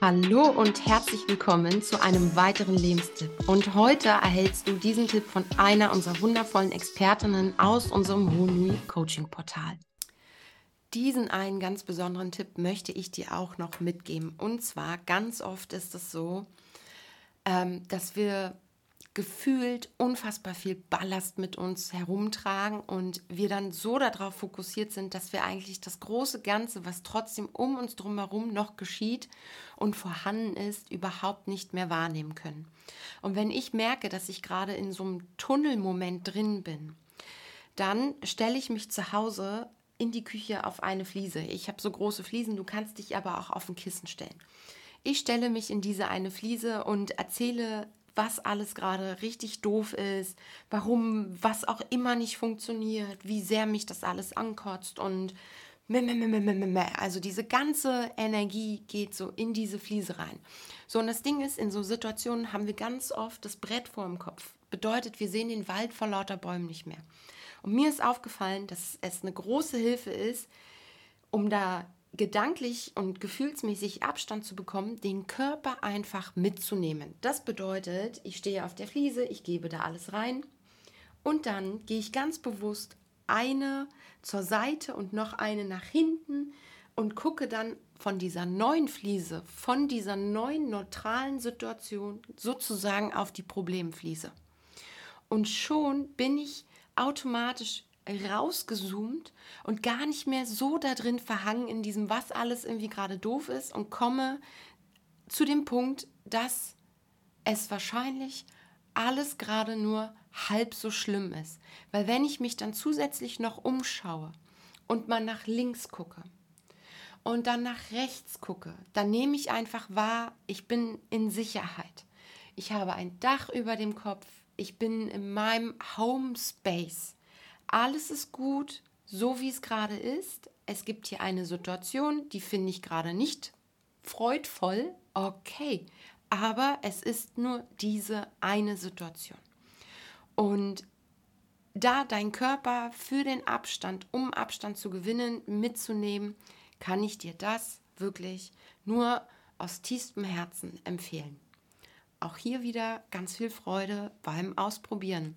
Hallo und herzlich willkommen zu einem weiteren Lebenstipp. Und heute erhältst du diesen Tipp von einer unserer wundervollen Expertinnen aus unserem Honui Coaching Portal. Diesen einen ganz besonderen Tipp möchte ich dir auch noch mitgeben. Und zwar ganz oft ist es so, ähm, dass wir gefühlt unfassbar viel Ballast mit uns herumtragen und wir dann so darauf fokussiert sind, dass wir eigentlich das große Ganze, was trotzdem um uns drumherum noch geschieht und vorhanden ist, überhaupt nicht mehr wahrnehmen können. Und wenn ich merke, dass ich gerade in so einem Tunnelmoment drin bin, dann stelle ich mich zu Hause in die Küche auf eine Fliese. Ich habe so große Fliesen, du kannst dich aber auch auf ein Kissen stellen. Ich stelle mich in diese eine Fliese und erzähle was alles gerade richtig doof ist, warum was auch immer nicht funktioniert, wie sehr mich das alles ankotzt und also diese ganze Energie geht so in diese Fliese rein. So, und das Ding ist, in so Situationen haben wir ganz oft das Brett vor dem Kopf. Bedeutet, wir sehen den Wald vor lauter Bäumen nicht mehr. Und mir ist aufgefallen, dass es eine große Hilfe ist, um da gedanklich und gefühlsmäßig Abstand zu bekommen, den Körper einfach mitzunehmen. Das bedeutet, ich stehe auf der Fliese, ich gebe da alles rein und dann gehe ich ganz bewusst eine zur Seite und noch eine nach hinten und gucke dann von dieser neuen Fliese, von dieser neuen neutralen Situation sozusagen auf die Problemfliese. Und schon bin ich automatisch rausgezoomt und gar nicht mehr so da drin verhangen in diesem, was alles irgendwie gerade doof ist und komme zu dem Punkt, dass es wahrscheinlich alles gerade nur halb so schlimm ist. Weil wenn ich mich dann zusätzlich noch umschaue und mal nach links gucke und dann nach rechts gucke, dann nehme ich einfach wahr, ich bin in Sicherheit. Ich habe ein Dach über dem Kopf. Ich bin in meinem Home Space alles ist gut, so wie es gerade ist. Es gibt hier eine Situation, die finde ich gerade nicht freudvoll. Okay, aber es ist nur diese eine Situation. Und da dein Körper für den Abstand, um Abstand zu gewinnen, mitzunehmen, kann ich dir das wirklich nur aus tiefstem Herzen empfehlen. Auch hier wieder ganz viel Freude beim Ausprobieren.